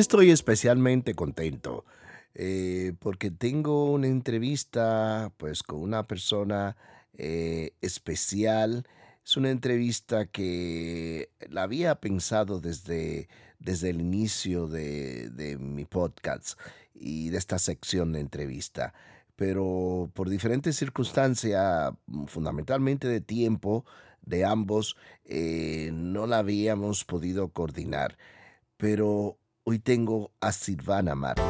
estoy especialmente contento eh, porque tengo una entrevista pues con una persona eh, especial. Es una entrevista que la había pensado desde, desde el inicio de, de mi podcast y de esta sección de entrevista pero por diferentes circunstancias, fundamentalmente de tiempo de ambos, eh, no la habíamos podido coordinar. Pero hoy tengo a Silvana Marte.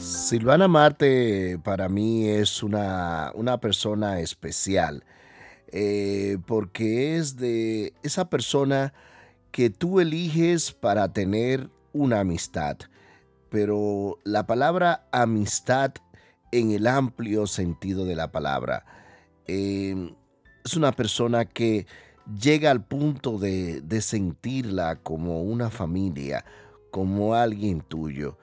Silvana Marte para mí es una, persona especial, eh, porque es de esa persona que tú eliges para tener una amistad, pero la palabra amistad en el amplio sentido de la palabra em, es una persona que llega al punto de, sentirla como una familia, como alguien tuyo.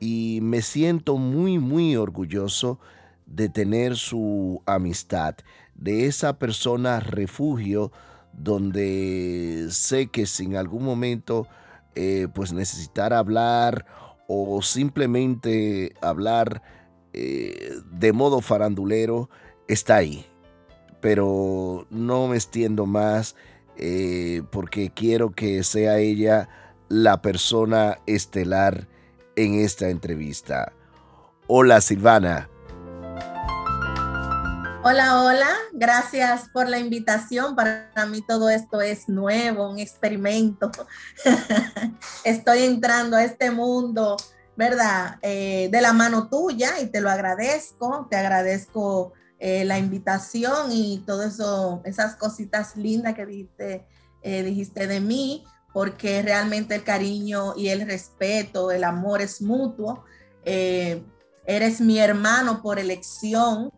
Y me siento muy, muy orgulloso de tener su amistad, de esa persona refugio donde sé que si en algún momento eh, pues necesitar hablar o simplemente hablar eh, de modo farandulero, está ahí. Pero no me extiendo más eh, porque quiero que sea ella la persona estelar en esta entrevista. Hola Silvana. Hola, hola, gracias por la invitación. Para mí todo esto es nuevo, un experimento. Estoy entrando a este mundo, ¿verdad? Eh, de la mano tuya y te lo agradezco. Te agradezco eh, la invitación y todo eso, esas cositas lindas que dijiste, eh, dijiste de mí porque realmente el cariño y el respeto, el amor es mutuo. Eres mi hermano por elección.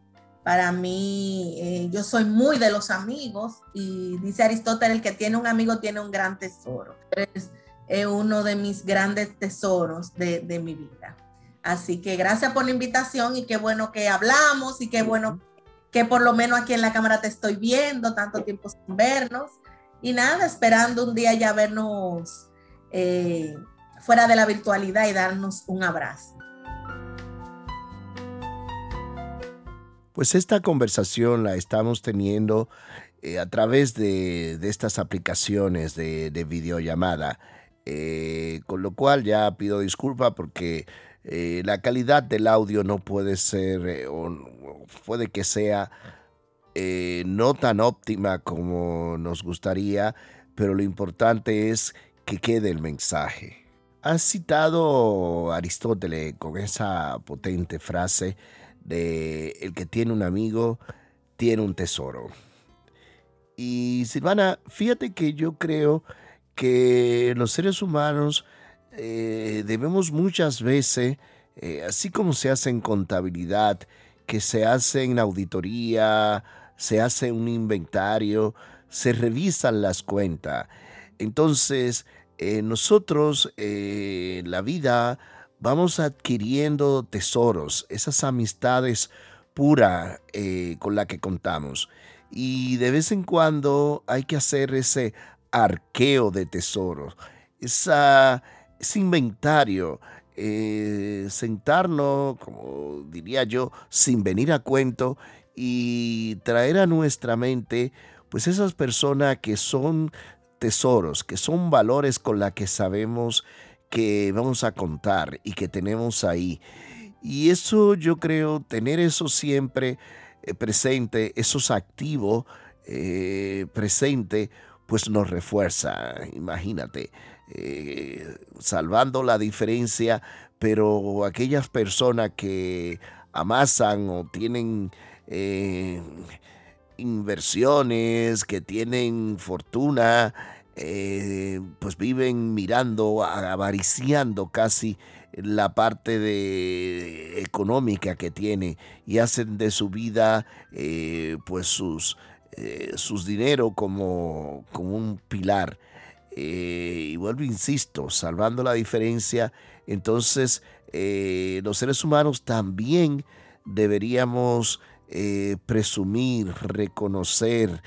Para mí, eh, yo soy muy de los amigos y dice Aristóteles, el que tiene un amigo tiene un gran tesoro. Es uno de mis grandes tesoros de, de, mi vida. Así que gracias por la invitación y qué bueno que hablamos y qué bueno que por lo menos aquí en la cámara te estoy viendo, tanto tiempo sin vernos. Y nada, esperando un día ya vernos eh, fuera de la virtualidad y darnos un abrazo. Pues esta conversación la estamos teniendo eh, a través de, estas aplicaciones de, videollamada, eh, con lo cual ya pido disculpa porque la calidad del audio no puede ser, o puede que sea eh, no tan óptima como nos gustaría, pero lo importante es que quede el mensaje. Has citado Aristóteles con esa potente frase de el que tiene un amigo tiene un tesoro. Y Silvana, fíjate que yo creo que los seres humanos eh, debemos muchas veces, eh, así como se hace en contabilidad, que se hace en auditoría, se hace un inventario, se revisan las cuentas. Entonces, eh, nosotros eh, la vida vamos adquiriendo tesoros, esas amistades puras eh, con las que contamos. Y de vez en cuando hay que hacer ese arqueo de tesoros, esa, ese inventario, sentarnos, como diría yo, sin venir a cuento y traer a nuestra mente pues esas personas que son tesoros, que son valores con la que sabemos que vamos a contar y que tenemos ahí. Y eso yo creo, tener eso siempre eh, presente, esos activos eh, presente, pues nos refuerza, imagínate, eh, salvando la diferencia, pero aquellas personas que amasan o tienen eh, inversiones, que tienen fortuna, eh, pues viven mirando, avariciando casi la parte de económica que tiene y hacen de su vida eh, pues sus, sus dinero como, como un pilar. eh, y vuelvo, insisto, salvando la diferencia, entonces eh, los seres humanos también deberíamos eh, presumir, reconocer,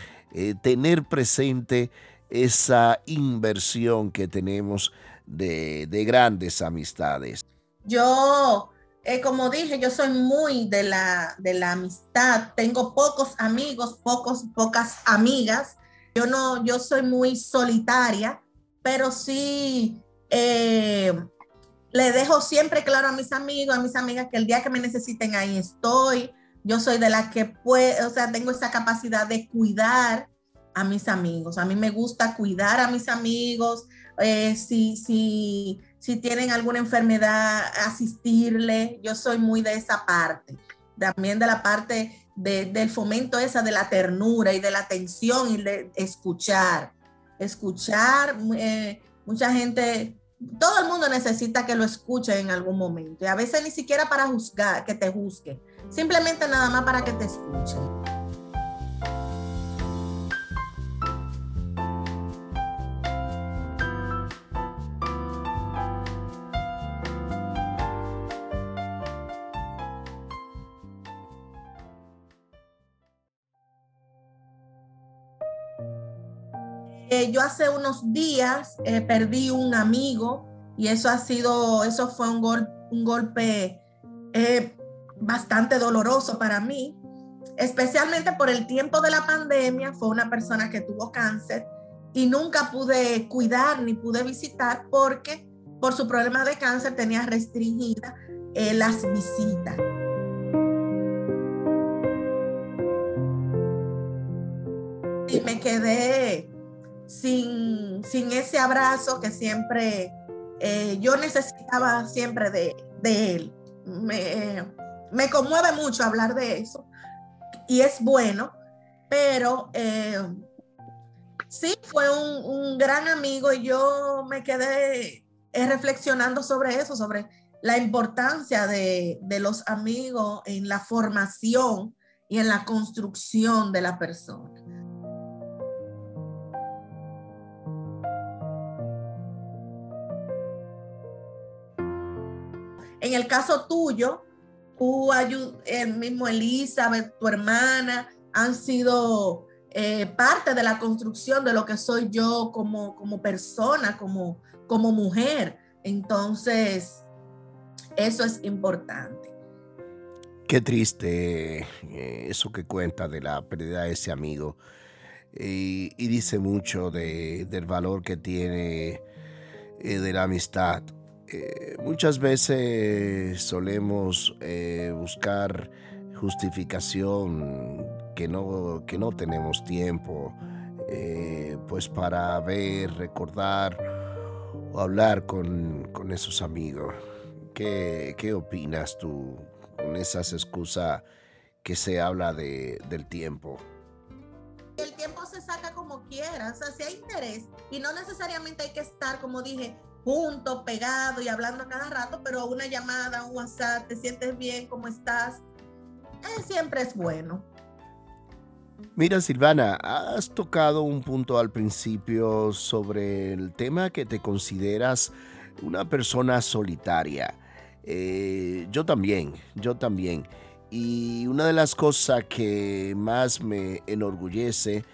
tener presente esa inversión que tenemos de, de grandes amistades. Yo eh, como dije, yo soy muy de la, de la amistad. Tengo pocos amigos, pocos, pocas amigas. Yo no, yo soy muy solitaria, pero sí eh, le dejo siempre claro a mis amigos, a mis amigas que el día que me necesiten ahí estoy. Yo soy de la que puede, o sea, tengo esa capacidad de cuidar a mis amigos. A mí me gusta cuidar a mis amigos. Eh, si, si si tienen alguna enfermedad, asistirle. Yo soy muy de esa parte, también de la parte del fomento esa de la ternura y de la atención y de escuchar. Escuchar, eh, mucha gente, todo el mundo necesita que lo escuche en algún momento. Y a veces ni siquiera para juzgar, que te juzguen, simplemente nada más para que te escuchen. Eh, yo hace unos días eh, perdí un amigo y eso ha sido, eso fue un, un golpe eh, bastante doloroso para mí, especialmente por el tiempo de la pandemia. Fue una persona que tuvo cáncer y nunca pude cuidar ni pude visitar porque por su problema de cáncer tenía restringidas las visitas. Y me quedé sin, ese abrazo que siempre eh, yo necesitaba siempre de, él. Me, conmueve mucho hablar de eso y es bueno, pero eh, sí, fue un, gran amigo y yo me quedé eh, reflexionando sobre eso, sobre la importancia de, de los amigos en la formación y en la construcción de la persona. En el caso tuyo, tú, el mismo Elizabeth, tu hermana, han sido eh, parte de la construcción de lo que soy yo como, como persona, como, como mujer. Entonces, eso es importante. Qué triste eh, eso que cuenta de la pérdida de ese amigo. Y, dice mucho del valor que tiene eh, de la amistad. Eh, muchas veces solemos eh, buscar justificación que no, que no tenemos tiempo, eh, pues para ver, recordar o hablar con, esos amigos. ¿Qué, ¿Qué, opinas tú con esas excusas que se habla de, del tiempo? El tiempo se saca como quieras, o sea, si hay interés y no necesariamente hay que estar, como dije, juntos, pegados y hablando a cada rato, pero una llamada, un WhatsApp, te sientes bien, ¿cómo estás? Eh, siempre es bueno. Mira, Silvana, has tocado un punto al principio sobre el tema que te consideras una persona solitaria. Eh, yo también, yo también. Y una de las cosas que más me enorgullece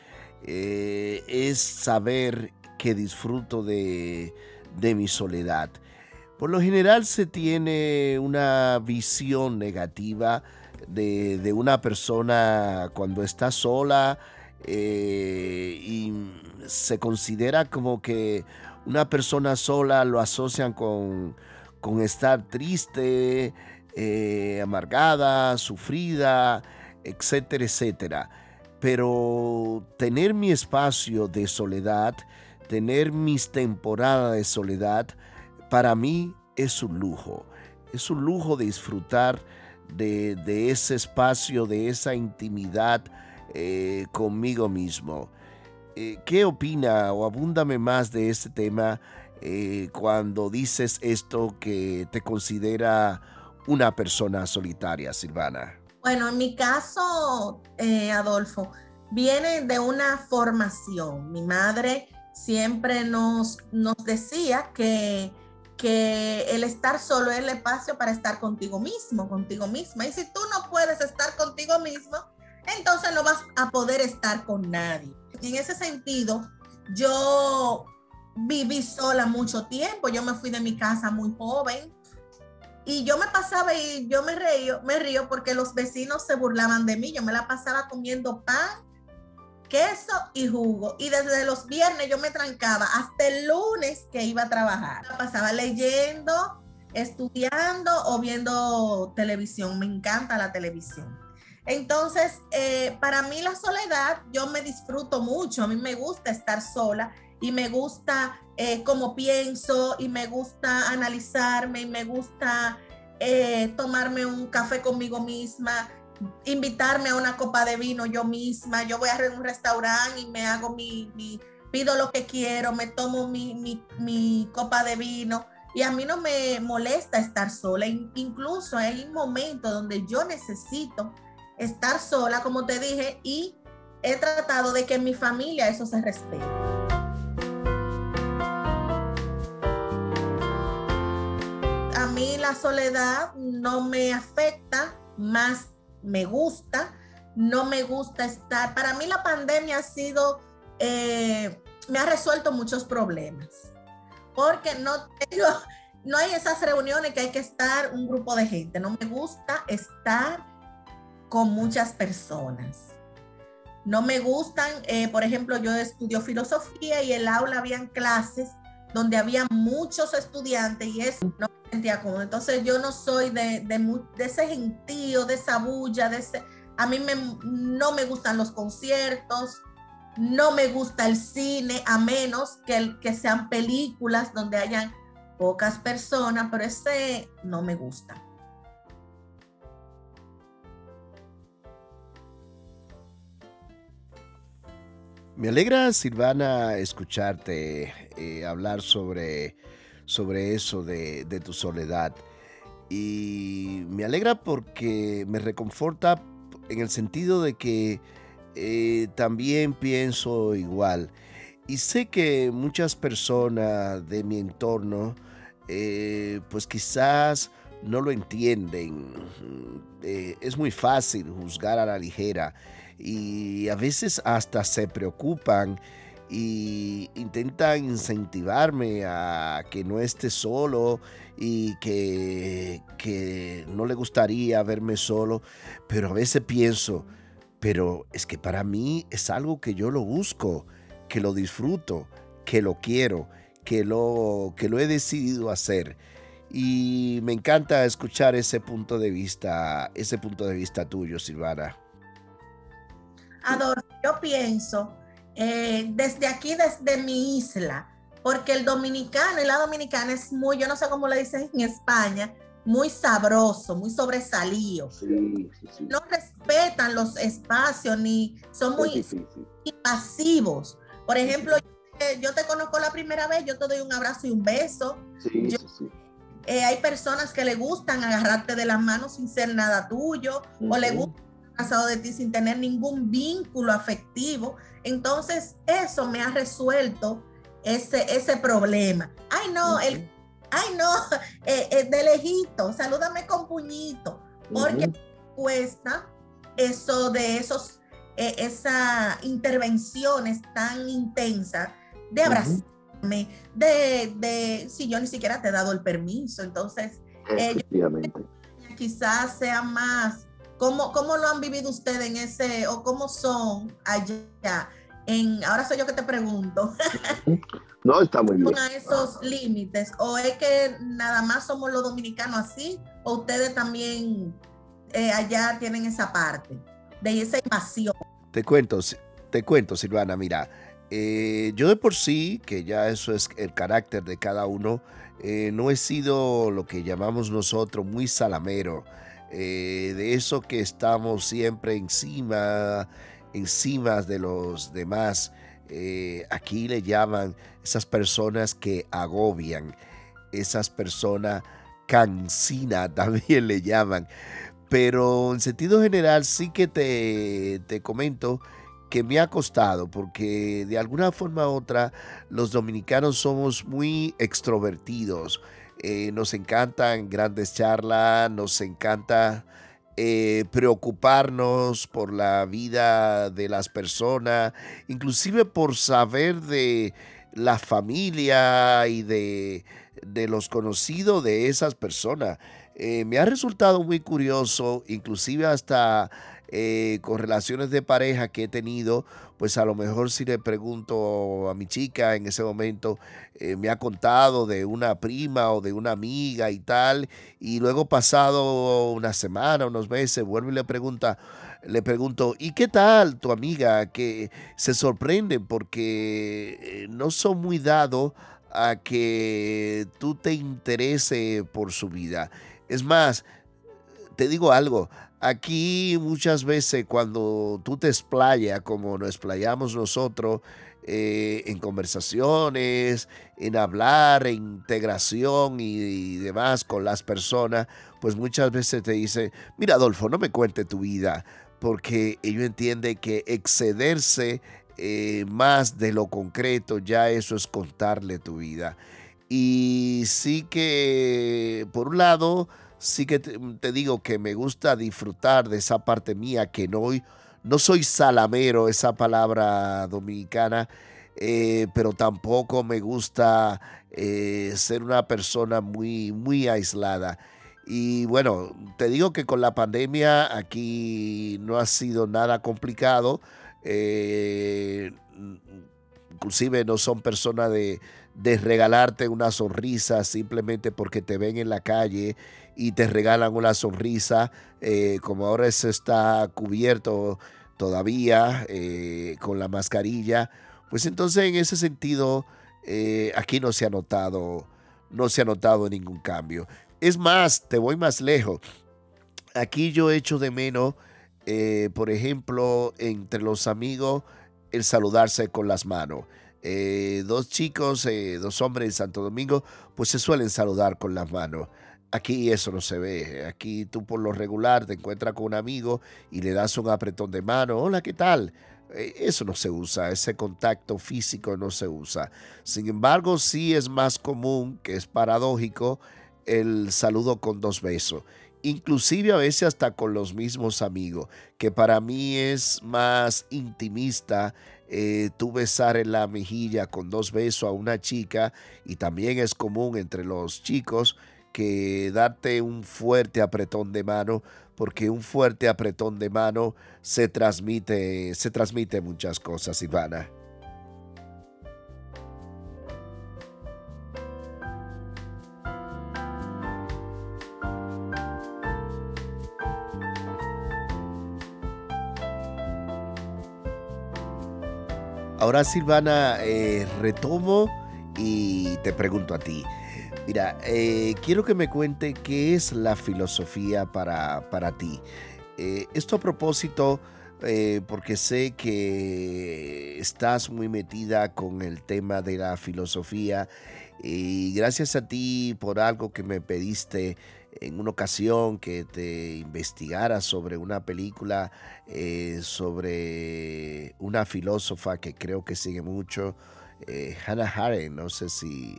eh, es saber que disfruto de, de mi soledad. Por lo general se tiene una visión negativa de, una persona cuando está sola eh, y se considera como que una persona sola lo asocian con, estar triste, eh, amargada, sufrida, etcétera, etcétera. Pero tener mi espacio de soledad tener mis temporadas de soledad, para mí es un lujo. Es un lujo disfrutar de, ese espacio, de esa intimidad eh, conmigo mismo. Eh, ¿Qué opina o abúndame más de este tema eh, cuando dices esto que te considera una persona solitaria, Silvana? Bueno, en mi caso, Adolfo, viene de una formación. Mi madre siempre nos, nos decía que, que el estar solo es el espacio para estar contigo mismo, contigo misma. Y si tú no puedes estar contigo mismo, entonces no vas a poder estar con nadie. En ese sentido, yo viví sola mucho tiempo, yo me fui de mi casa muy joven y yo me pasaba y yo me río, me río porque los vecinos se burlaban de mí, yo me la pasaba comiendo pan, queso y jugo y desde los viernes yo me trancaba hasta el lunes que iba a trabajar. Pasaba leyendo, estudiando o viendo televisión, me encanta la televisión. Entonces, eh, para mí la soledad, yo me disfruto mucho, a mí me gusta estar sola y me gusta eh, cómo pienso y me gusta analizarme y me gusta eh, tomarme un café conmigo misma, invitarme a una copa de vino yo misma. Yo voy a un restaurante y me hago mi, pido lo que quiero, me tomo mi, mi, copa de vino. Y a mí no me molesta estar sola. Incluso hay momentos donde yo necesito estar sola, como te dije, y he tratado de que en mi familia eso se respete. la soledad no me afecta, más me gusta, no me gusta estar. Para mí la pandemia ha sido, eh, me ha resuelto muchos problemas, porque no tengo, no hay esas reuniones que hay que estar un grupo de gente, no me gusta estar con muchas personas. No me gustan, eh, por ejemplo, yo estudio filosofía y el aula habían clases donde había muchos estudiantes y eso no Entonces yo no soy de, ese gentío, de esa bulla. A mí no me gustan los conciertos, no me gusta el cine, a menos que, que sean películas donde hayan pocas personas, pero ese no me gusta. Me alegra, Silvana, escucharte eh, hablar sobre, sobre eso de, tu soledad. Y me alegra porque me reconforta en el sentido de que eh, también pienso igual. Y sé que muchas personas de mi entorno, eh, pues quizás no lo entienden. es muy fácil juzgar a la ligera y a veces hasta se preocupan y intentan incentivarme a que no esté solo y que, que no le gustaría verme solo, pero a veces pienso, pero es que para mí es algo que yo lo busco, que lo disfruto, que lo quiero, que lo, que lo he decidido hacer. Y me encanta escuchar ese punto de vista, ese punto de vista tuyo, Silvana. Adolfo, yo pienso eh, desde aquí, desde mi isla, porque el dominicano y la dominicana es muy, yo no sé cómo le dicen en España, muy sabroso, muy sobresalido. No respetan los espacios ni son muy pasivos. Por ejemplo, yo, te conozco la primera vez, yo te doy un abrazo y un beso. Eh, hay personas que le gustan agarrarte de las manos sin ser nada tuyo, o le gusta pasado de ti sin tener ningún vínculo afectivo. Entonces, eso me ha resuelto ese, ese problema. Ay, no, el, ay, no, eh, eh, de lejito, salúdame con puñito, porque cuesta eso de esos, eh, esas intervenciones tan intensas de abrazarme, de, de, si yo ni siquiera te he dado el permiso, entonces, quizás sea más ¿Cómo, ¿Cómo lo han vivido ustedes en ese, o cómo son allá? En, ahora soy yo que te pregunto. No, está muy bien. a esos límites? ¿O es que nada más somos los dominicanos así? ¿O ustedes también eh, allá tienen esa parte de esa invasión? Te cuento, te cuento, Silvana, mira. Eh, yo de por sí, que ya eso es el carácter de cada uno, eh, no he sido lo que llamamos nosotros muy salamero. Eh, de eso que estamos siempre encima, encima de los demás. Eh, aquí le llaman esas personas que agobian, esas personas cansina también le llaman. Pero en sentido general sí que te, te comento que me ha costado, porque de alguna forma u otra los dominicanos somos muy extrovertidos. Eh, nos encantan grandes charlas, nos encanta eh, preocuparnos por la vida de las personas, inclusive por saber de la familia y de, de los conocidos de esas personas. Eh, me ha resultado muy curioso, inclusive hasta con relaciones de pareja que he tenido, pues a lo mejor si le pregunto a mi chica en ese momento, eh, me ha contado de una prima o de una amiga y tal, y luego pasado una semana, unos meses, vuelvo y le pregunta, le pregunto, ¿y qué tal tu amiga? Que se sorprenden porque no son muy dados a que tú te interese por su vida. Es más, te digo algo, aquí muchas veces cuando tú te explayas como nos explayamos nosotros, eh, en conversaciones, en hablar, en integración y, demás con las personas, pues muchas veces te dice, mira Adolfo, no me cuente tu vida, porque ellos entienden que excederse eh, más de lo concreto, ya eso es contarle tu vida. Y sí que, por un lado, sí que te, digo que me gusta disfrutar de esa parte mía, que no, soy salamero, esa palabra dominicana, eh, pero tampoco me gusta eh, ser una persona muy, muy aislada. Y bueno, te digo que con la pandemia aquí no ha sido nada complicado. Eh, inclusive no son personas de, de regalarte una sonrisa simplemente porque te ven en la calle y te regalan una sonrisa, eh, como ahora se está cubierto todavía eh, con la mascarilla, pues entonces en ese sentido eh, aquí no se ha notado, no se ha notado ningún cambio. Es más, te voy más lejos. Aquí yo echo de menos, por ejemplo, entre los amigos, el saludarse con las manos. dos chicos, dos hombres en Santo Domingo, pues se suelen saludar con las manos. Aquí eso no se ve. Aquí tú por lo regular te encuentras con un amigo y le das un apretón de mano. Hola, ¿qué tal? Eh, eso no se usa, ese contacto físico no se usa. Sin embargo, sí es más común, que es paradójico, el saludo con dos besos. Inclusive a veces hasta con los mismos amigos, que para mí es más intimista eh, tú besar en la mejilla con dos besos a una chica y también es común entre los chicos que darte un fuerte apretón de mano, porque un fuerte apretón de mano se transmite, se transmite muchas cosas, Ivana. Ahora Silvana, eh, retomo y te pregunto a ti. Mira, eh, quiero que me cuente qué es la filosofía para, para ti. Eh, esto a propósito, eh, porque sé que estás muy metida con el tema de la filosofía y gracias a ti por algo que me pediste en una ocasión que te investigara sobre una película sobre una filósofa que creo que sigue mucho, Hannah Arendt, no sé si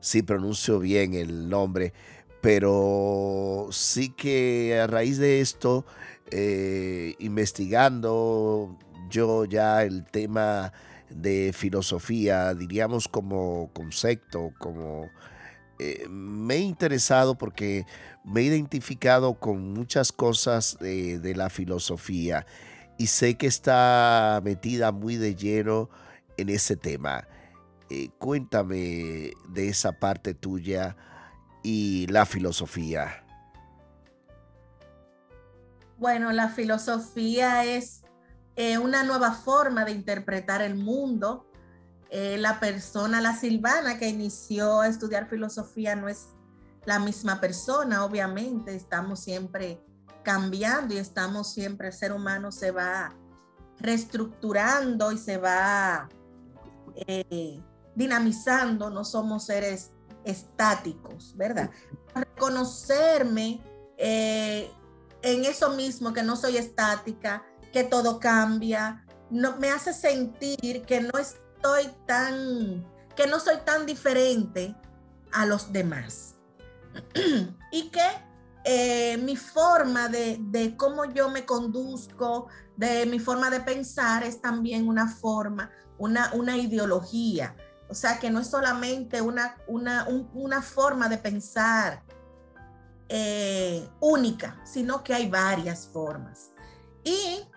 si pronuncio bien el nombre, pero sí que a raíz de esto, eh, investigando yo ya el tema de filosofía, diríamos como concepto, como eh, me he interesado porque me he identificado con muchas cosas de la filosofía y sé que está metida muy de lleno en ese tema. Eh, cuéntame de esa parte tuya y la filosofía. Bueno, la filosofía es eh, una nueva forma de interpretar el mundo. Eh, la persona, la Silvana que inició a estudiar filosofía no es la misma persona, obviamente, estamos siempre cambiando y estamos siempre, el ser humano se va reestructurando y se va dinamizando, no somos seres estáticos, ¿verdad? Reconocerme eh, en eso mismo, que no soy estática, que todo cambia, no, me hace sentir que no estoy tan, que no soy tan diferente a los demás. y que eh, mi forma de, de, cómo yo me conduzco, de mi forma de pensar es también una forma, una, una ideología. O sea, que no es solamente una, una, una forma de pensar eh, única, sino que hay varias formas. Y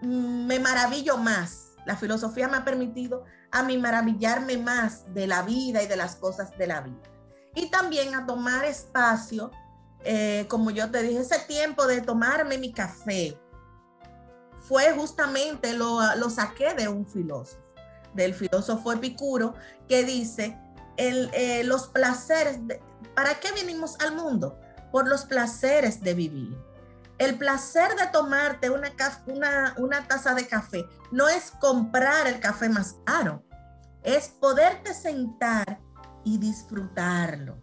me maravillo más. La filosofía me ha permitido a mí maravillarme más de la vida y de las cosas de la vida. Y también a tomar espacio, eh, como yo te dije, ese tiempo de tomarme mi café fue justamente, lo, lo saqué de un filósofo, del filósofo Epicuro, que dice, el, eh, los placeres, ¿para qué venimos al mundo? Por los placeres de vivir el placer de tomarte una, una, una taza de café no es comprar el café más caro, es poderte sentar y disfrutarlo.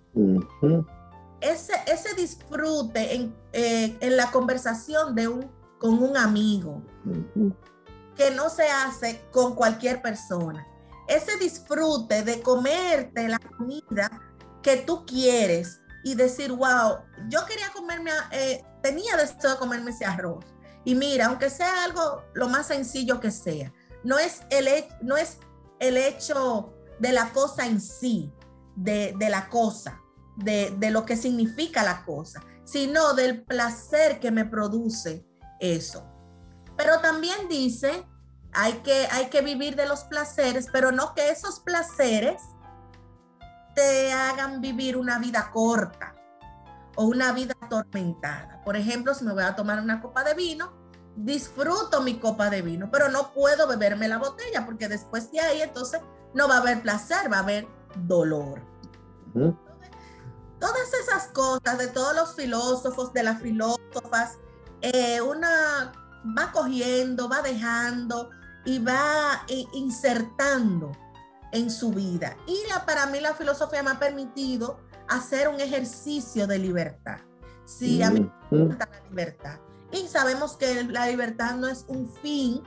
ese, ese disfrute en, eh, en, la conversación de un, con un amigo, que no se hace con cualquier persona. Ese disfrute de comerte la comida que tú quieres y decir, wow, yo quería comerme, eh, tenía deseo de comerme ese arroz. Y mira, aunque sea algo lo más sencillo que sea, no es el, no es el hecho de la cosa en sí, de, la cosa, de, lo que significa la cosa, sino del placer que me produce eso. Pero también dice, hay que, hay que vivir de los placeres, pero no que esos placeres te hagan vivir una vida corta o una vida atormentada. Por ejemplo, si me voy a tomar una copa de vino, disfruto mi copa de vino, pero no puedo beberme la botella porque después de ahí entonces no va a haber placer, va a haber dolor. Todas esas cosas de todos los filósofos, de las filósofas, eh, una va cogiendo, va dejando y va insertando en su vida. Y para mí la filosofía me ha permitido hacer un ejercicio de libertad. Sí, a mí me gusta la libertad. Y sabemos que la libertad no es un fin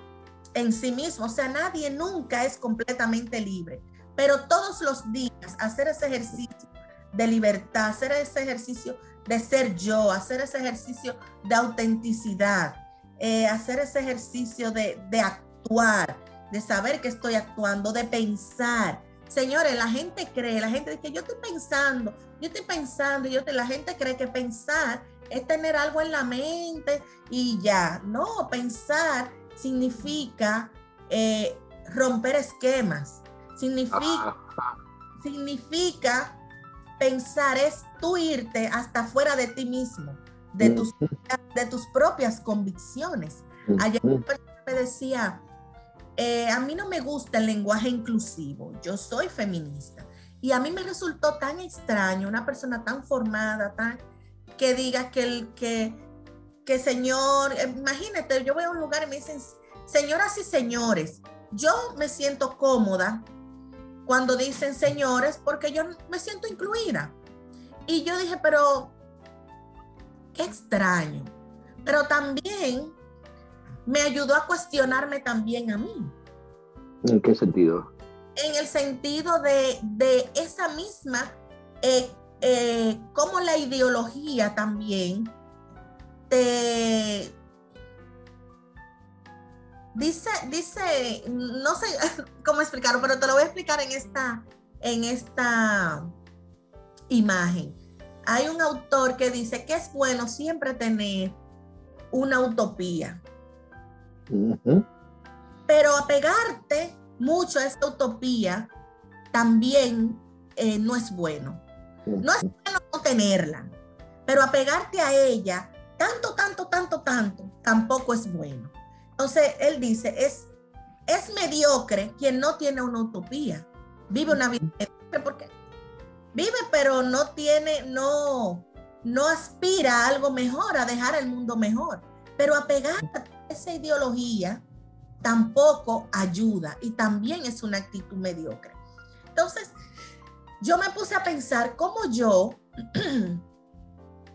en sí mismo, o sea, nadie nunca es completamente libre, pero todos los días hacer ese ejercicio de libertad, hacer ese ejercicio de ser yo, hacer ese ejercicio de autenticidad, eh, hacer ese ejercicio de, de actuar, de saber que estoy actuando, de pensar. Señores, la gente cree, la gente dice, yo estoy pensando, yo estoy pensando, yo te, la gente cree que pensar es tener algo en la mente y ya. No, pensar significa eh, romper esquemas, significa, significa pensar es tú irte hasta fuera de ti mismo, de tus, de tus propias convicciones. Ayer me decía, eh, a mí no me gusta el lenguaje inclusivo, yo soy feminista. Y a mí me resultó tan extraño una persona tan formada, tan que diga que el que, que señor, eh, imagínate, yo voy a un lugar y me dicen, señoras y señores, yo me siento cómoda cuando dicen señores porque yo me siento incluida. Y yo dije, pero extraño. Pero también me ayudó a cuestionarme también a mí. ¿En qué sentido? En el sentido de, esa misma, eh, eh, como la ideología también te... Dice, dice, no sé cómo explicarlo, pero te lo voy a explicar en esta, en esta imagen. Hay un autor que dice que es bueno siempre tener una utopía. Pero apegarte mucho a esta utopía también eh, no es bueno. No es bueno no tenerla, pero apegarte a ella tanto, tanto, tanto, tanto, tampoco es bueno. Entonces, él dice, es, es mediocre quien no tiene una utopía. Vive una vida mediocre porque vive, pero no tiene, no, no aspira a algo mejor, a dejar el mundo mejor. Pero apegarte esa ideología tampoco ayuda y también es una actitud mediocre. Entonces, yo me puse a pensar cómo yo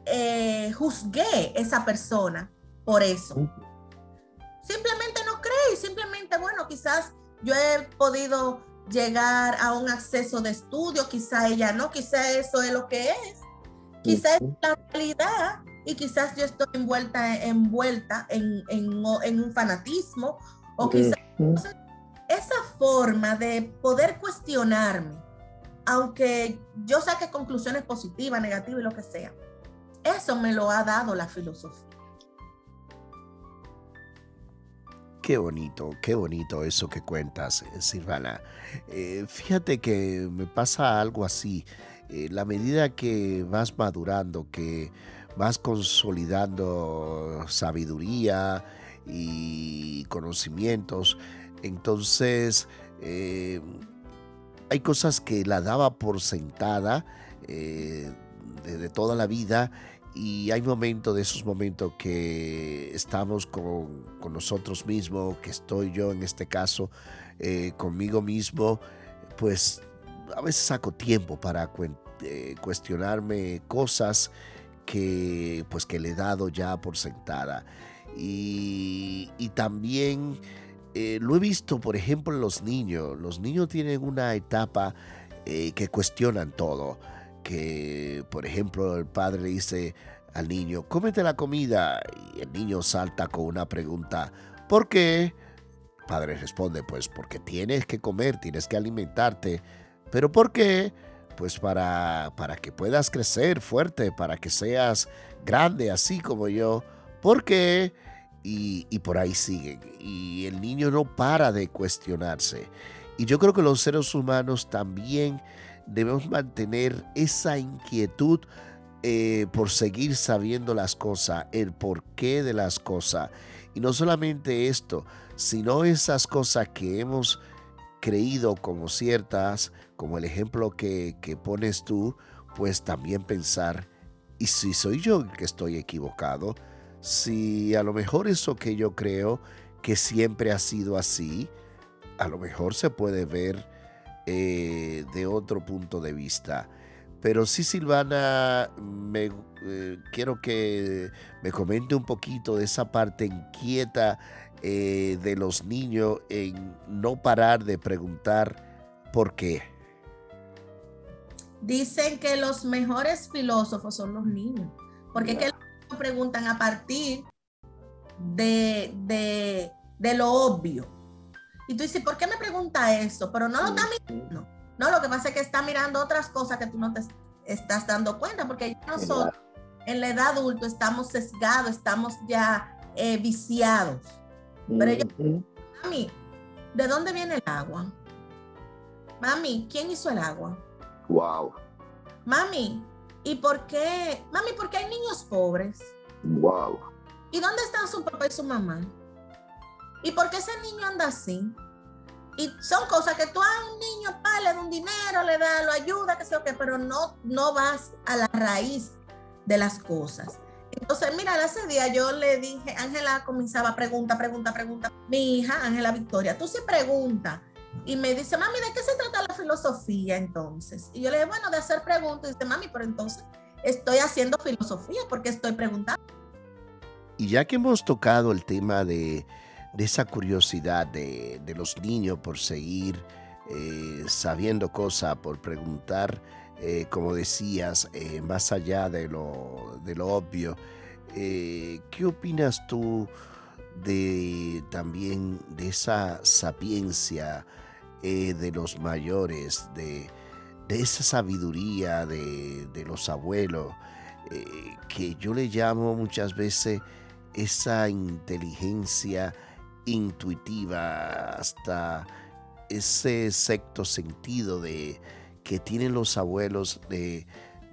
eh, juzgué esa persona por eso. Simplemente no creí, simplemente, bueno, no, quizás yo he podido llegar a un acceso de estudio, quizás ella no, quizás eso es lo que es, quizás es la realidad y quizás yo estoy envuelta, envuelta en, en, en un fanatismo o quizás esa forma de poder cuestionarme, aunque yo saque conclusiones positivas, negativas y lo que sea, eso me lo ha dado la filosofía. Qué bonito, qué bonito eso que cuentas, eh, Silvana. Eh, fíjate que me pasa algo así. Eh, la medida que vas madurando, que vas consolidando sabiduría y conocimientos, entonces hay cosas que la daba por sentada de toda la vida y hay momentos de esos momentos que estamos con, nosotros mismos, que estoy yo en este caso eh, conmigo mismo, pues a veces saco tiempo para eh, cuestionarme cosas que pues que le he dado ya por sentada. Y, también eh, lo he visto, por ejemplo, en los niños. Los niños tienen una etapa que cuestionan todo que, por ejemplo, el padre le dice al niño, cómete la comida, y el niño salta con una pregunta, ¿por qué? El padre responde, pues porque tienes que comer, tienes que alimentarte, pero ¿por qué? Pues para, para que puedas crecer fuerte, para que seas grande así como yo, ¿por qué? Y, y por ahí siguen. Y el niño no para de cuestionarse. Y yo creo que los seres humanos también debemos mantener esa inquietud eh, por seguir sabiendo las cosas, el porqué de las cosas. Y no solamente esto, sino esas cosas que hemos creído como ciertas, como el ejemplo que, que pones tú, pues también pensar, ¿y si soy yo el que estoy equivocado? Si a lo mejor eso que yo creo que siempre ha sido así, a lo mejor se puede ver eh, de otro punto de vista. Pero sí, Silvana, me, eh, quiero que me comente un poquito de esa parte inquieta eh, de los niños en no parar de preguntar por qué. Dicen que los mejores filósofos son los niños, porque es que los preguntan a partir de, de, de lo obvio y tú dices, ¿por qué me pregunta eso? Pero no lo está mirando. No, lo que pasa es que está mirando otras cosas que tú no te estás dando cuenta, porque nosotros en la edad adulta estamos sesgados, estamos ya eh, viciados. Pero ella, mami, ¿de dónde viene el agua? Mami, ¿quién hizo el agua? Wow. Mami, ¿y por qué? Mami, ¿por qué hay niños pobres? Wow. ¿Y dónde están su papá y su mamá? ¿Y por qué ese niño anda así? Y son cosas que tú a un niño, le das un dinero, le das, lo ayuda, que sé o qué, pero no, no vas a la raíz de las cosas. Entonces, mira, ese día yo le dije, Ángela comenzaba pregunta, pregunta, pregunta. Mi hija, Ángela Victoria, tú sí pregunta. Y me dice, mami, ¿de qué se trata la filosofía entonces? Y yo le dije, bueno, de hacer preguntas. Y dice, mami, pero entonces estoy haciendo filosofía porque estoy preguntando. Y ya que hemos tocado el tema de de esa curiosidad de, los niños por seguir eh, sabiendo cosas, por preguntar, eh, como decías, eh, más allá de lo, de lo obvio. ¿Qué opinas tú de también de esa sapiencia de los mayores, de, esa sabiduría de, de los abuelos, que yo le llamo muchas veces esa inteligencia intuitiva, hasta ese sexto sentido de que tienen los abuelos de,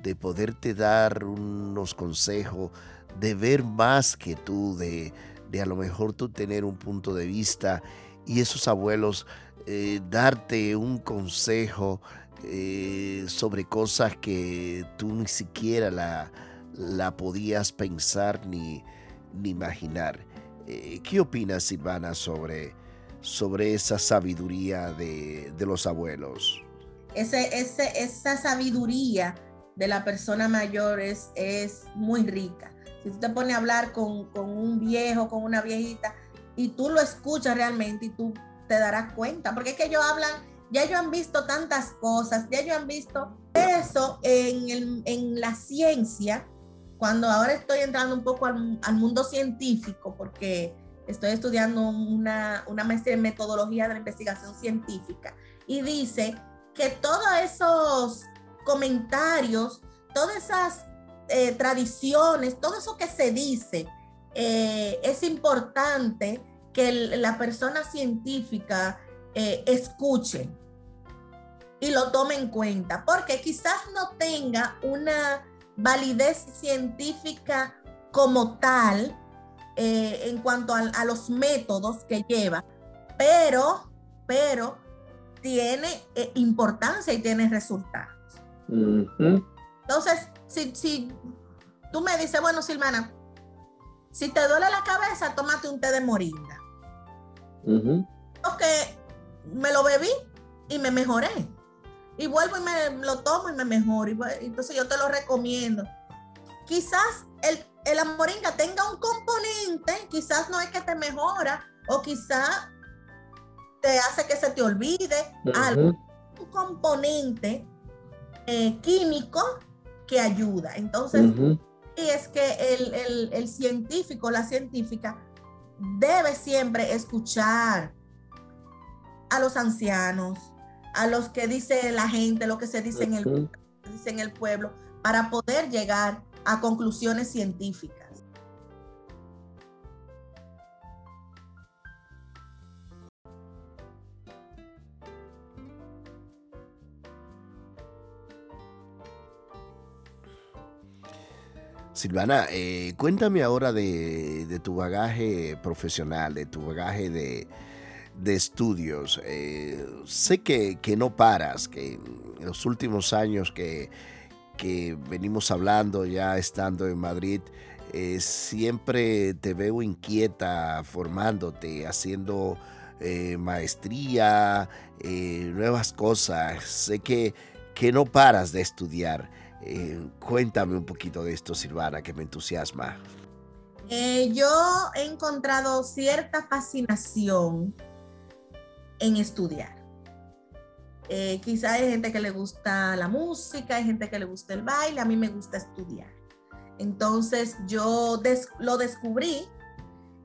de poderte dar unos consejos, de ver más que tú, de, de, a lo mejor tú tener un punto de vista y esos abuelos eh, darte un consejo eh, sobre cosas que tú ni siquiera la, la podías pensar ni, ni imaginar. Eh, ¿Qué opinas, Silvana, sobre, sobre esa sabiduría de, los abuelos? Ese, ese, esa sabiduría de la persona mayor es, es muy rica. Si tú te pones a hablar con, un viejo, con una viejita, y tú lo escuchas realmente y tú te darás cuenta, porque es que ellos hablan, ya ellos han visto tantas cosas, ya ellos han visto eso en, en la ciencia, cuando ahora estoy entrando un poco al, mundo científico, porque estoy estudiando una, una maestría en metodología de la investigación científica, y dice que todos esos comentarios, todas esas eh, tradiciones, todo eso que se dice, eh, es importante que la persona científica eh, escuche y lo tome en cuenta, porque quizás no tenga una validez científica como tal en cuanto a, los métodos que lleva, pero, pero tiene importancia y tiene resultados. Entonces, si, si tú me dices, bueno, Silvana, si te duele la cabeza, tómate un té de moringa. Porque me lo bebí y me mejoré. Y vuelvo y me lo tomo y me mejoro. entonces yo te lo recomiendo. Quizás el, el moringa tenga un componente, quizás no es que te mejora, o quizás te hace que se te olvide algo. Un componente eh, químico que ayuda. Entonces, y es que el, científico, la científica, debe siempre escuchar a los ancianos, a los que dice la gente, lo que se dice, en, el, dice en el pueblo, para poder llegar a conclusiones científicas. Silvana, eh, cuéntame ahora de, tu bagaje profesional, de tu bagaje de, estudios. Eh, sé que, no paras, que en los últimos años que, venimos hablando ya estando en Madrid, eh, siempre te veo inquieta, formándote, haciendo maestría, nuevas cosas. Sé que, que no paras de estudiar. Eh, cuéntame un poquito de esto, Silvana, que me entusiasma. Eh, yo he encontrado cierta fascinación en estudiar. Eh, quizá hay gente que le gusta la música, hay gente que le gusta el baile, a mí me gusta estudiar. Entonces yo lo descubrí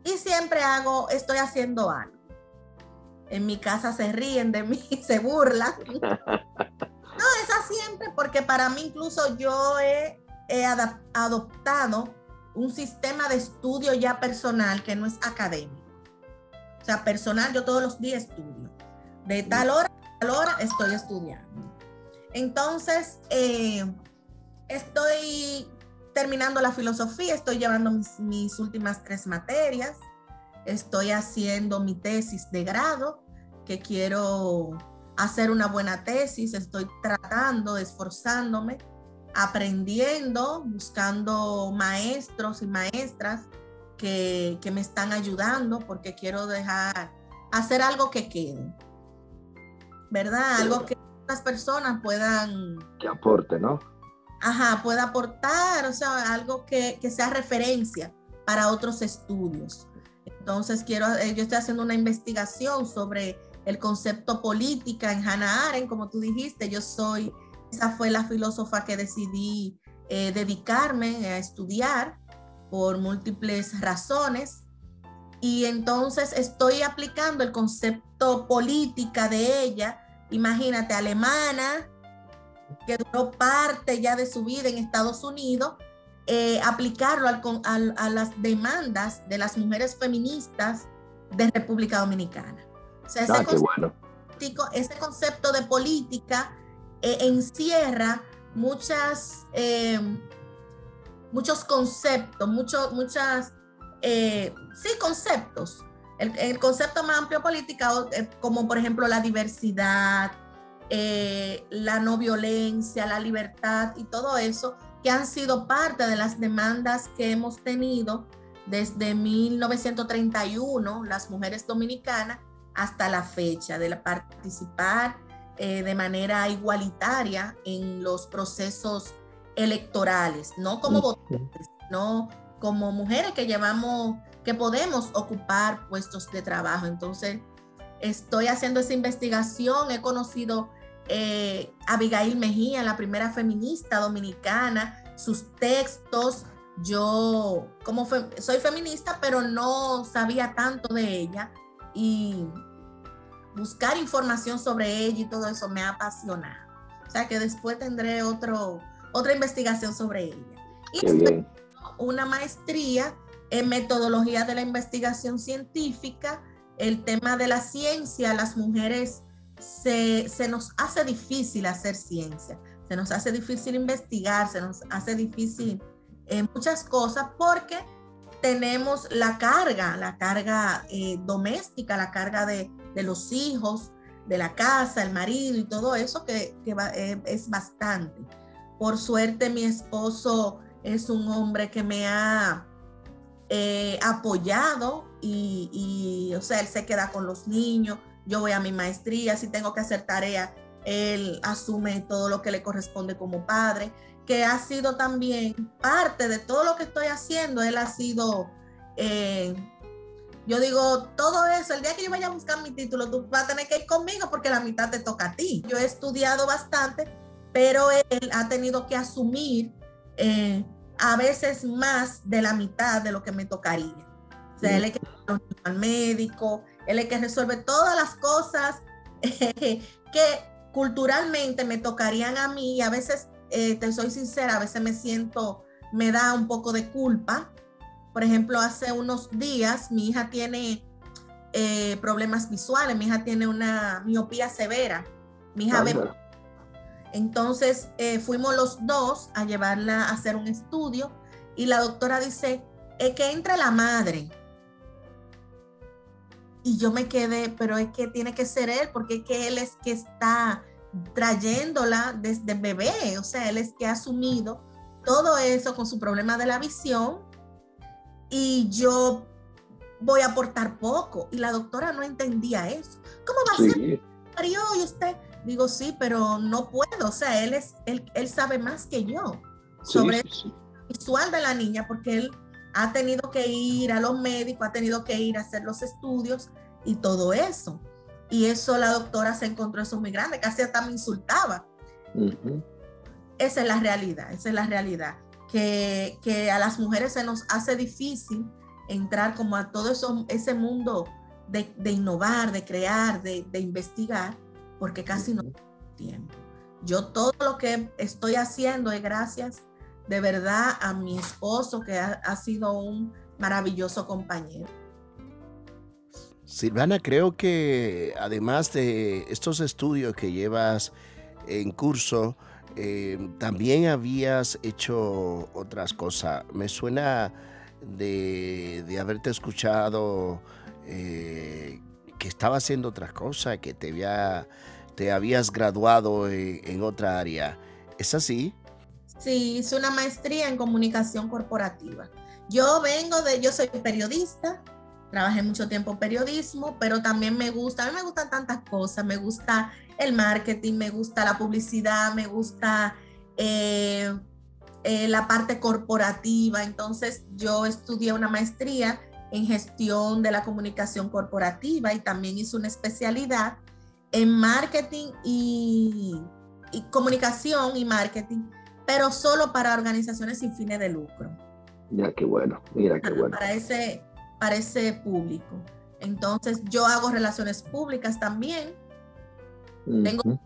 y siempre hago, estoy haciendo algo. En mi casa se ríen de mí, se burlan. No, esa siempre, porque para mí incluso yo he, adoptado un sistema de estudio ya personal que no es académico. O sea, personal, yo todos los días estudio. De tal hora a tal hora estoy estudiando. Entonces, eh, estoy terminando la filosofía, estoy llevando mis, mis, últimas tres materias, estoy haciendo mi tesis de grado, que quiero hacer una buena tesis, estoy tratando, esforzándome, aprendiendo, buscando maestros y maestras que, me están ayudando porque quiero dejar, hacer algo que quede, ¿verdad? Algo que las personas puedan... Que aporte, ¿no? Ajá, pueda aportar, o sea, algo que, que sea referencia para otros estudios. Entonces, quiero, eh, yo estoy haciendo una investigación sobre el concepto política en Hannah Arendt, como tú dijiste, yo soy, esa fue la filósofa que decidí eh, dedicarme a estudiar por múltiples razones. Y entonces estoy aplicando el concepto política de ella, imagínate, alemana, que duró parte ya de su vida en Estados Unidos, eh, aplicarlo a las demandas de las mujeres feministas de República Dominicana. O sea, ese, ah, concepto, ese concepto de política eh, encierra muchas, eh, muchos conceptos, muchos, muchas, eh, sí, conceptos. El, concepto más amplio política, como por ejemplo la diversidad, la no violencia, la libertad y todo eso, que han sido parte de las demandas que hemos tenido desde 1931, las mujeres dominicanas, hasta la fecha de participar eh, de manera igualitaria en los procesos electorales, no como votantes, sino como mujeres que llevamos, que podemos ocupar puestos de trabajo. Entonces, estoy haciendo esa investigación, he conocido eh, a Abigail Mejía, la primera feminista dominicana, sus textos, yo como soy feminista, pero no sabía tanto de ella y buscar información sobre ella y todo eso me ha apasionado. O sea que después tendré otro, otra investigación sobre ella. Y una maestría en metodología de la investigación científica, el tema de la ciencia, las mujeres se, se nos hace difícil hacer ciencia, se nos hace difícil investigar, se nos hace difícil en muchas cosas porque tenemos la carga, la carga eh, doméstica, la carga de, los hijos, de la casa, el marido y todo eso que, eh, es bastante. Por suerte mi esposo es un hombre que me ha eh, apoyado y, o sea, él se queda con los niños, yo voy a mi maestría, si tengo que hacer tarea, él asume todo lo que le corresponde como padre que ha sido también parte de todo lo que estoy haciendo. Él ha sido, eh, yo digo, todo eso, el día que yo vaya a buscar mi título, tú vas a tener que ir conmigo porque la mitad te toca a ti. Yo he estudiado bastante, pero él ha tenido que asumir eh, a veces más de la mitad de lo que me tocaría. O sea, él es que al médico, él es que resuelve todas las cosas que culturalmente me tocarían a mí y a veces eh, te soy sincera, a veces me siento, me da un poco de culpa. Por ejemplo, hace unos días mi hija tiene eh, problemas visuales, mi hija tiene una miopía severa, mi hija ve... Entonces eh, fuimos los dos a llevarla a hacer un estudio y la doctora dice, es que entre la madre. Y yo me quedé, pero es que tiene que ser él, porque es que él es que está trayéndola desde bebé, o sea, él es que ha asumido todo eso con su problema de la visión y yo voy a aportar poco. Y la doctora no entendía eso. ¿Cómo va a ser? Y usted, digo, sí, pero no puedo, o sea, él, es, él, él sabe más que yo sobre el visual de la niña porque él ha tenido que ir a los médicos, ha tenido que ir a hacer los estudios y todo eso. Y eso la doctora se encontró eso muy grande, casi hasta me insultaba. Esa es la realidad, esa es la realidad. Que, que, a las mujeres se nos hace difícil entrar como a todo eso, ese mundo de, de innovar, de crear, de, de, investigar, porque casi no tengo tiempo. Yo todo lo que estoy haciendo es gracias de verdad a mi esposo, que ha, ha sido un maravilloso compañero. Silvana, creo que además de estos estudios que llevas en curso, eh, también habías hecho otras cosas. Me suena de, haberte escuchado eh, que estaba haciendo otras cosas, que te, había, te habías graduado en, otra área. ¿Es así? Sí, hice una maestría en comunicación corporativa. Yo vengo de, yo soy periodista, Trabajé mucho tiempo en periodismo, pero también me gusta, a mí me gustan tantas cosas, me gusta el marketing, me gusta la publicidad, me gusta eh, eh, la parte corporativa. Entonces yo estudié una maestría en gestión de la comunicación corporativa y también hice una especialidad en marketing y, y comunicación y marketing, pero solo para organizaciones sin fines de lucro. Ya, qué bueno, mira qué bueno. Para ese, para ese público. Entonces, yo hago relaciones públicas también. Tengo,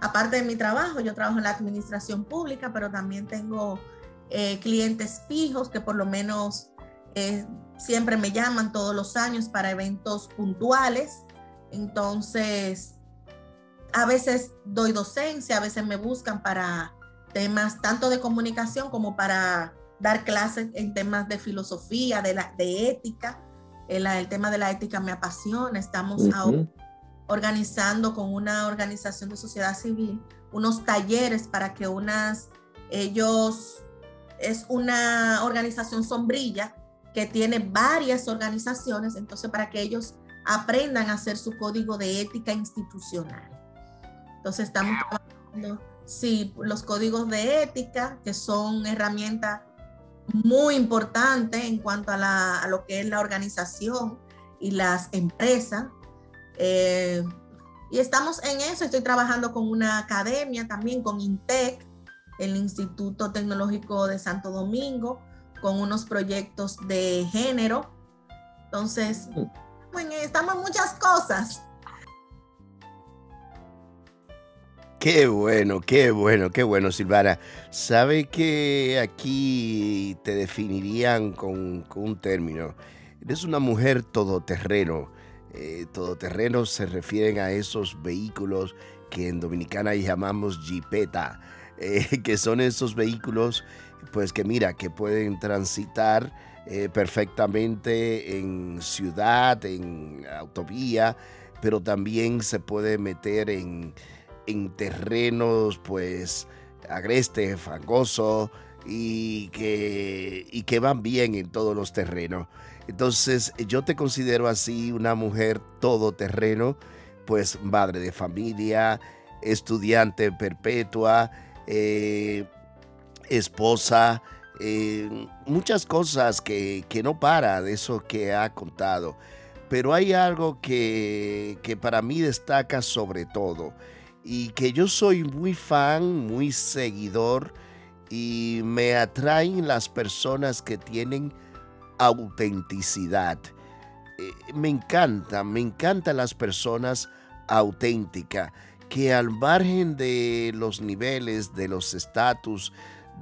aparte de mi trabajo, yo trabajo en la administración pública, pero también tengo eh, clientes fijos que por lo menos eh, siempre me llaman todos los años para eventos puntuales. Entonces, a veces doy docencia, a veces me buscan para temas tanto de comunicación como para dar clases en temas de filosofía, de, la, de ética. El, el tema de la ética me apasiona. Estamos organizando con una organización de sociedad civil unos talleres para que unas, ellos, es una organización sombrilla que tiene varias organizaciones, entonces para que ellos aprendan a hacer su código de ética institucional. Entonces estamos trabajando, sí, los códigos de ética, que son herramientas muy importante en cuanto a, lo que es la organización y las empresas, Eh, y estamos en eso, estoy trabajando con una academia también, con INTEC, el Instituto Tecnológico de Santo Domingo, con unos proyectos de género. Entonces, bueno, estamos en muchas cosas. Qué bueno, qué bueno, qué bueno, Silvana. ¿Sabe que aquí te definirían con, un término? Eres una mujer todoterreno. Eh, todoterreno se refieren a esos vehículos que en Dominicana llamamos jipeta, eh, que son esos vehículos, pues que mira, que pueden transitar eh, perfectamente en ciudad, en autovía, pero también se puede meter en en terrenos pues agreste, fangoso y que, y que van bien en todos los terrenos. Entonces yo te considero así una mujer todoterreno, pues madre de familia, estudiante perpetua, eh, esposa, eh, muchas cosas que, que, no para de eso que ha contado. Pero hay algo que, que para mí destaca sobre todo y que yo soy muy fan, muy seguidor y me atraen las personas que tienen autenticidad. Eh, me encanta, me encantan las personas auténticas que al margen de los niveles, de los estatus,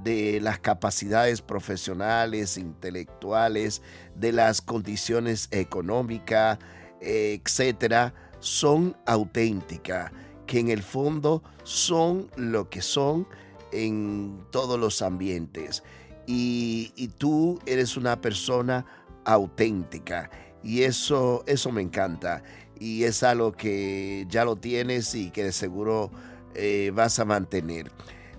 de las capacidades profesionales, intelectuales, de las condiciones económicas, etcétera, son auténticas que en el fondo son lo que son en todos los ambientes. Y, tú eres una persona auténtica y eso, eso me encanta. Y es algo que ya lo tienes y que de seguro eh, vas a mantener.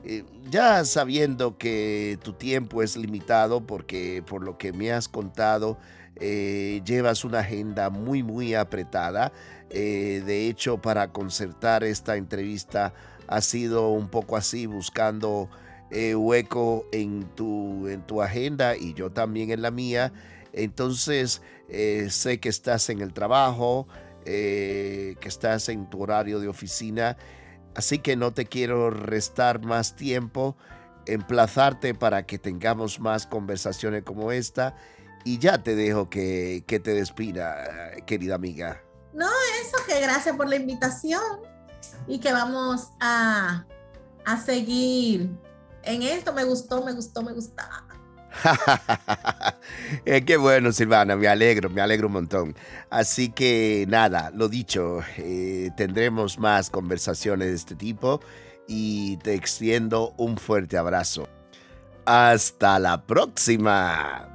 Eh, ya sabiendo que tu tiempo es limitado porque por lo que me has contado, eh, llevas una agenda muy, muy apretada. Eh, de hecho, para concertar esta entrevista ha sido un poco así, buscando hueco en tu, en tu agenda y yo también en la mía. Entonces, sé que estás en el trabajo, que estás en tu horario de oficina, así que no te quiero restar más tiempo, emplazarte para que tengamos más conversaciones como esta y ya te dejo que, te despida, querida amiga. No, eso, que gracias por la invitación y que vamos a, a seguir en esto. Me gustó, me gustó, me gustaba. eh, qué bueno, Silvana, me alegro, me alegro un montón. Así que nada, lo dicho, eh, tendremos más conversaciones de este tipo y te extiendo un fuerte abrazo. Hasta la próxima.